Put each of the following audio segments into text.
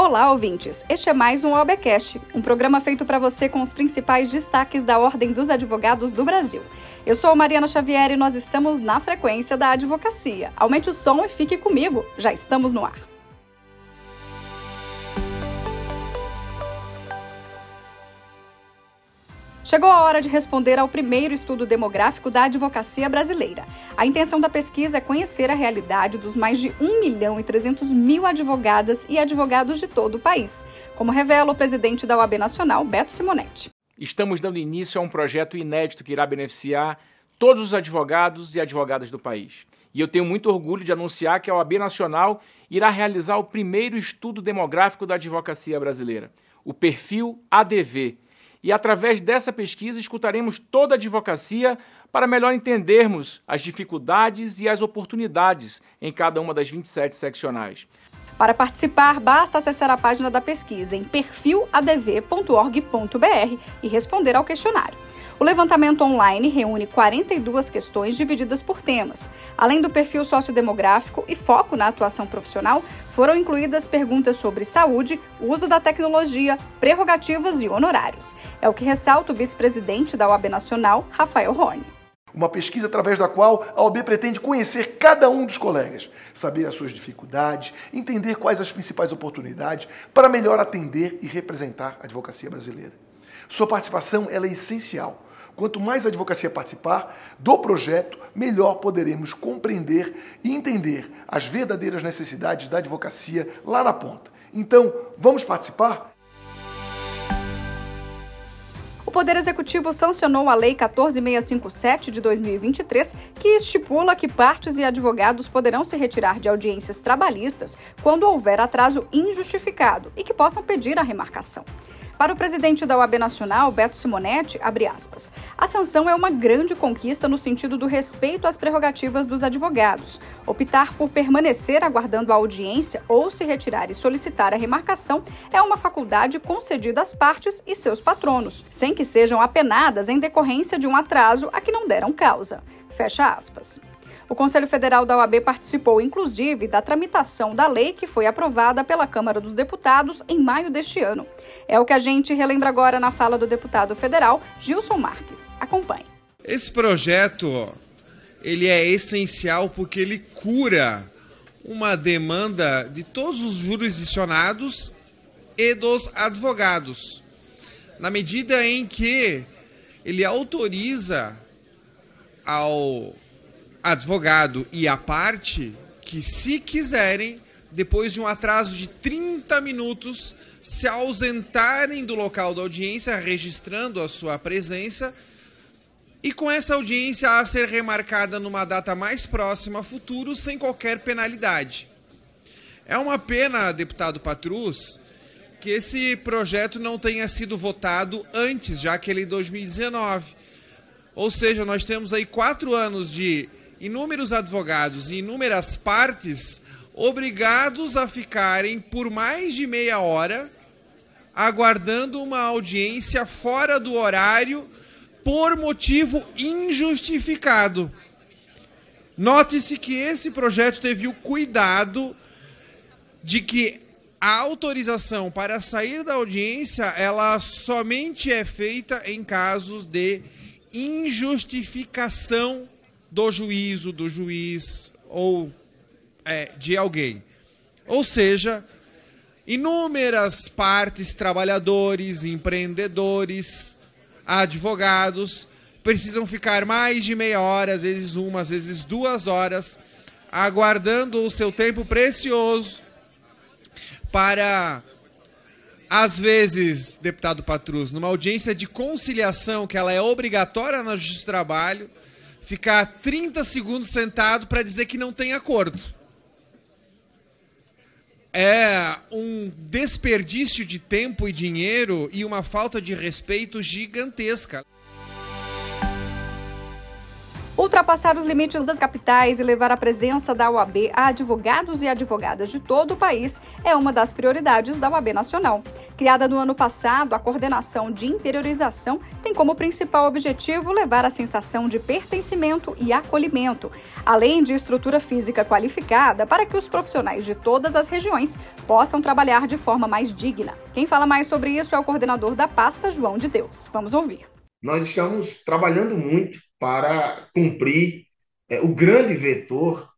Olá, ouvintes! Este é mais um OABcast, um programa feito para você com os principais destaques da Ordem dos Advogados do Brasil. Eu sou Mariana Xavier e nós estamos na frequência da advocacia. Aumente o som e fique comigo, já estamos no ar. Chegou a hora de responder ao primeiro estudo demográfico da advocacia brasileira. A intenção da pesquisa é conhecer a realidade dos mais de 1 milhão e 300 mil advogadas e advogados de todo o país, como revela o presidente da OAB Nacional, Beto Simonetti. Estamos dando início a um projeto inédito que irá beneficiar todos os advogados e advogadas do país. E eu tenho muito orgulho de anunciar que a OAB Nacional irá realizar o primeiro estudo demográfico da advocacia brasileira, o perfil ADV e através dessa pesquisa escutaremos toda a advocacia para melhor entendermos as dificuldades e as oportunidades em cada uma das 27 seccionais. Para participar, basta acessar a página da pesquisa em perfiladv.org.br e responder ao questionário. O levantamento online reúne 42 questões divididas por temas. Além do perfil sociodemográfico e foco na atuação profissional, foram incluídas perguntas sobre saúde, uso da tecnologia, prerrogativas e honorários. É o que ressalta o vice-presidente da OAB Nacional, Rafael Horne. Uma pesquisa através da qual a OAB pretende conhecer cada um dos colegas, saber as suas dificuldades, entender quais as principais oportunidades para melhor atender e representar a advocacia brasileira. Sua participação é essencial Quanto mais a advocacia participar do projeto, melhor poderemos compreender e entender as verdadeiras necessidades da advocacia lá na ponta. Então, vamos participar? O Poder Executivo sancionou a Lei 14657 de 2023, que estipula que partes e advogados poderão se retirar de audiências trabalhistas quando houver atraso injustificado e que possam pedir a remarcação. Para o presidente da OAB Nacional, Beto Simonetti, aspas, a sanção é uma grande conquista no sentido do respeito às prerrogativas dos advogados. Optar por permanecer aguardando a audiência ou se retirar e solicitar a remarcação é uma faculdade concedida às partes e seus patronos, sem que sejam apenadas em decorrência de um atraso a que não deram causa. Fecha aspas. O Conselho Federal da OAB participou, inclusive, da tramitação da lei que foi aprovada pela Câmara dos Deputados em maio deste ano. É o que a gente relembra agora na fala do deputado federal Gilson Marques. Acompanhe. Esse projeto ele é essencial porque ele cura uma demanda de todos os jurisdicionados e dos advogados, na medida em que ele autoriza ao advogado e a parte que, se quiserem, depois de um atraso de 30 minutos, se ausentarem do local da audiência, registrando a sua presença, e com essa audiência a ser remarcada numa data mais próxima futuro, sem qualquer penalidade. É uma pena, deputado Patrus, que esse projeto não tenha sido votado antes, já que ele é 2019. Ou seja, nós temos aí quatro anos de inúmeros advogados e inúmeras partes obrigados a ficarem por mais de meia hora aguardando uma audiência fora do horário por motivo injustificado. Note-se que esse projeto teve o cuidado de que a autorização para sair da audiência ela somente é feita em casos de injustificação do juízo, do juiz ou é, de alguém. Ou seja, inúmeras partes, trabalhadores, empreendedores, advogados, precisam ficar mais de meia hora, às vezes uma, às vezes duas horas, aguardando o seu tempo precioso para, às vezes, deputado Patrus, numa audiência de conciliação, que ela é obrigatória na Justiça do Trabalho, ficar 30 segundos sentado para dizer que não tem acordo. É um desperdício de tempo e dinheiro e uma falta de respeito gigantesca. Ultrapassar os limites das capitais e levar a presença da UAB a advogados e advogadas de todo o país é uma das prioridades da UAB Nacional. Criada no ano passado, a coordenação de interiorização tem como principal objetivo levar a sensação de pertencimento e acolhimento, além de estrutura física qualificada para que os profissionais de todas as regiões possam trabalhar de forma mais digna. Quem fala mais sobre isso é o coordenador da pasta, João de Deus. Vamos ouvir. Nós estamos trabalhando muito para cumprir é, o grande vetor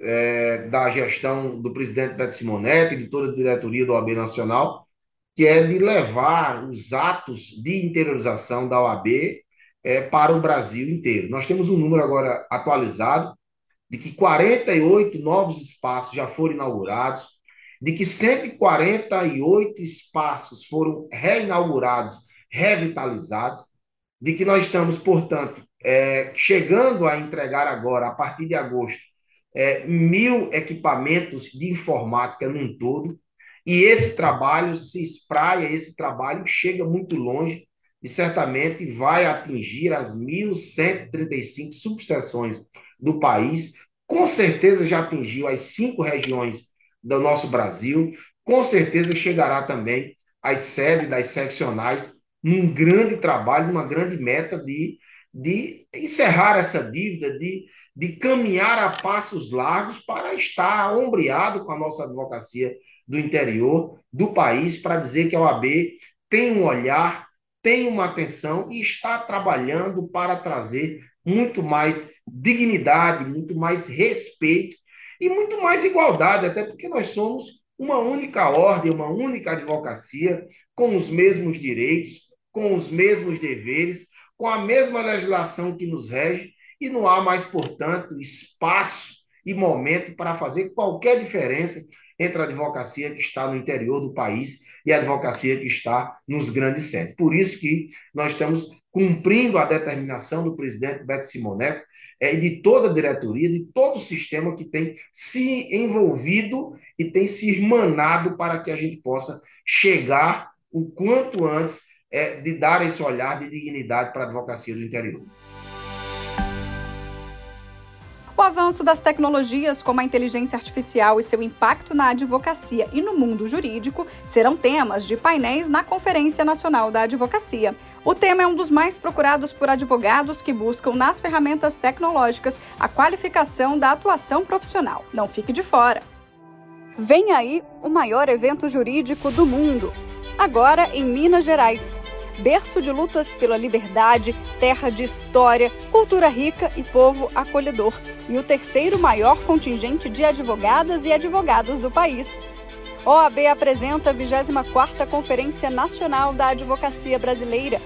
é, da gestão do presidente Beto Simonetti e de toda a diretoria do OAB Nacional, que é de levar os atos de interiorização da OAB é, para o Brasil inteiro. Nós temos um número agora atualizado de que 48 novos espaços já foram inaugurados, de que 148 espaços foram reinaugurados, revitalizados, de que nós estamos, portanto, é, chegando a entregar agora, a partir de agosto, é, mil equipamentos de informática num todo, e esse trabalho se espraia, esse trabalho chega muito longe e certamente vai atingir as 1.135 subseções do país. Com certeza já atingiu as cinco regiões do nosso Brasil, com certeza chegará também às sedes das seccionais, num grande trabalho, numa grande meta de, de encerrar essa dívida, de de caminhar a passos largos para estar ombreado com a nossa advocacia do interior do país, para dizer que a OAB tem um olhar, tem uma atenção e está trabalhando para trazer muito mais dignidade, muito mais respeito e muito mais igualdade, até porque nós somos uma única ordem, uma única advocacia, com os mesmos direitos, com os mesmos deveres, com a mesma legislação que nos rege e não há mais, portanto, espaço e momento para fazer qualquer diferença entre a advocacia que está no interior do país e a advocacia que está nos grandes centros. Por isso que nós estamos cumprindo a determinação do presidente Beto Simoneto é, e de toda a diretoria, de todo o sistema que tem se envolvido e tem se irmanado para que a gente possa chegar o quanto antes é, de dar esse olhar de dignidade para a advocacia do interior. O avanço das tecnologias, como a inteligência artificial e seu impacto na advocacia e no mundo jurídico, serão temas de painéis na Conferência Nacional da Advocacia. O tema é um dos mais procurados por advogados que buscam nas ferramentas tecnológicas a qualificação da atuação profissional. Não fique de fora. Vem aí o maior evento jurídico do mundo. Agora em Minas Gerais, berço de lutas pela liberdade, terra de história, cultura rica e povo acolhedor, e o terceiro maior contingente de advogadas e advogados do país. OAB apresenta a 24ª Conferência Nacional da Advocacia Brasileira,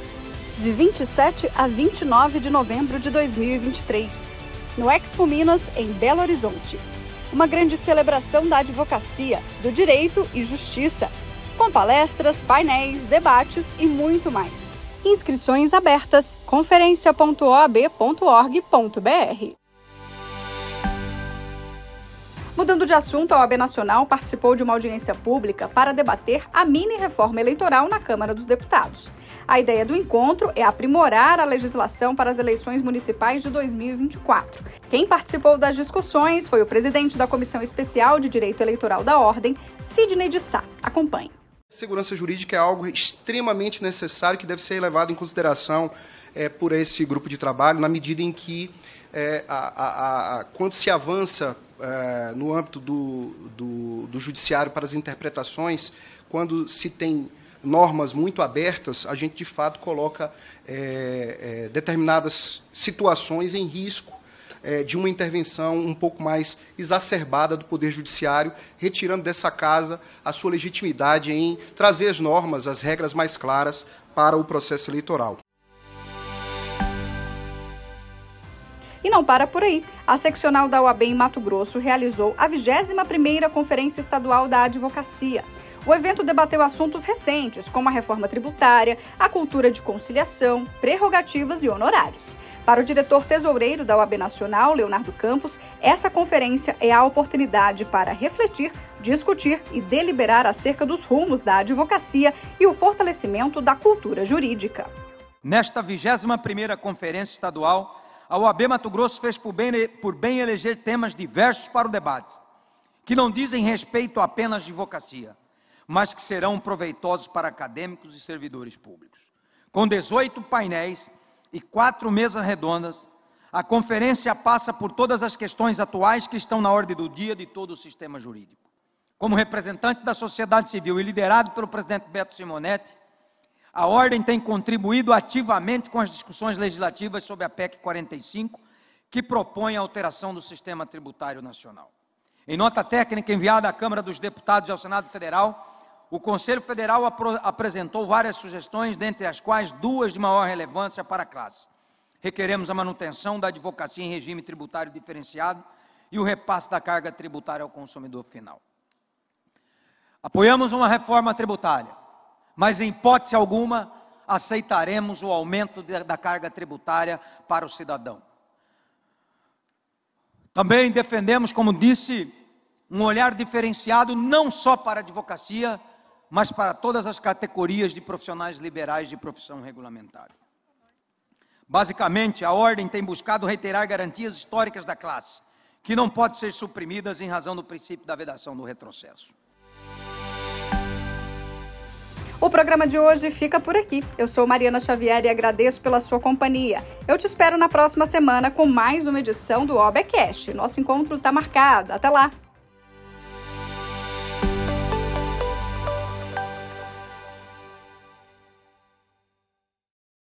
de 27 a 29 de novembro de 2023, no Expo Minas, em Belo Horizonte. Uma grande celebração da advocacia, do direito e justiça, com palestras, painéis, debates e muito mais. Inscrições abertas conferência.oab.org.br. Mudando de assunto, a OAB Nacional participou de uma audiência pública para debater a mini reforma eleitoral na Câmara dos Deputados. A ideia do encontro é aprimorar a legislação para as eleições municipais de 2024. Quem participou das discussões foi o presidente da Comissão Especial de Direito Eleitoral da Ordem, Sidney de Sá. Acompanhe. Segurança jurídica é algo extremamente necessário que deve ser levado em consideração é, por esse grupo de trabalho, na medida em que, é, a, a, a, quando se avança é, no âmbito do, do, do judiciário para as interpretações, quando se tem normas muito abertas, a gente de fato coloca é, é, determinadas situações em risco é, de uma intervenção um pouco mais exacerbada do Poder Judiciário, retirando dessa casa a sua legitimidade em trazer as normas, as regras mais claras para o processo eleitoral. E não para por aí. A seccional da UAB em Mato Grosso realizou a 21ª Conferência Estadual da Advocacia. O evento debateu assuntos recentes, como a reforma tributária, a cultura de conciliação, prerrogativas e honorários. Para o diretor tesoureiro da OAB Nacional, Leonardo Campos, essa conferência é a oportunidade para refletir, discutir e deliberar acerca dos rumos da advocacia e o fortalecimento da cultura jurídica. Nesta 21ª Conferência Estadual, a OAB Mato Grosso fez por bem, por bem eleger temas diversos para o debate, que não dizem respeito apenas à advocacia, mas que serão proveitosos para acadêmicos e servidores públicos. Com 18 painéis e quatro mesas redondas, a conferência passa por todas as questões atuais que estão na ordem do dia de todo o sistema jurídico. Como representante da sociedade civil e liderado pelo presidente Beto Simonetti, a Ordem tem contribuído ativamente com as discussões legislativas sobre a PEC 45, que propõe a alteração do sistema tributário nacional. Em nota técnica enviada à Câmara dos Deputados e ao Senado Federal, o Conselho Federal apresentou várias sugestões, dentre as quais duas de maior relevância para a classe. Requeremos a manutenção da advocacia em regime tributário diferenciado e o repasse da carga tributária ao consumidor final. Apoiamos uma reforma tributária, mas em hipótese alguma aceitaremos o aumento da carga tributária para o cidadão. Também defendemos, como disse, um olhar diferenciado não só para a advocacia, mas para todas as categorias de profissionais liberais de profissão regulamentada. Basicamente, a ordem tem buscado reiterar garantias históricas da classe, que não podem ser suprimidas em razão do princípio da vedação do retrocesso. O programa de hoje fica por aqui. Eu sou Mariana Xavier e agradeço pela sua companhia. Eu te espero na próxima semana com mais uma edição do OBCast. Nosso encontro está marcado. Até lá!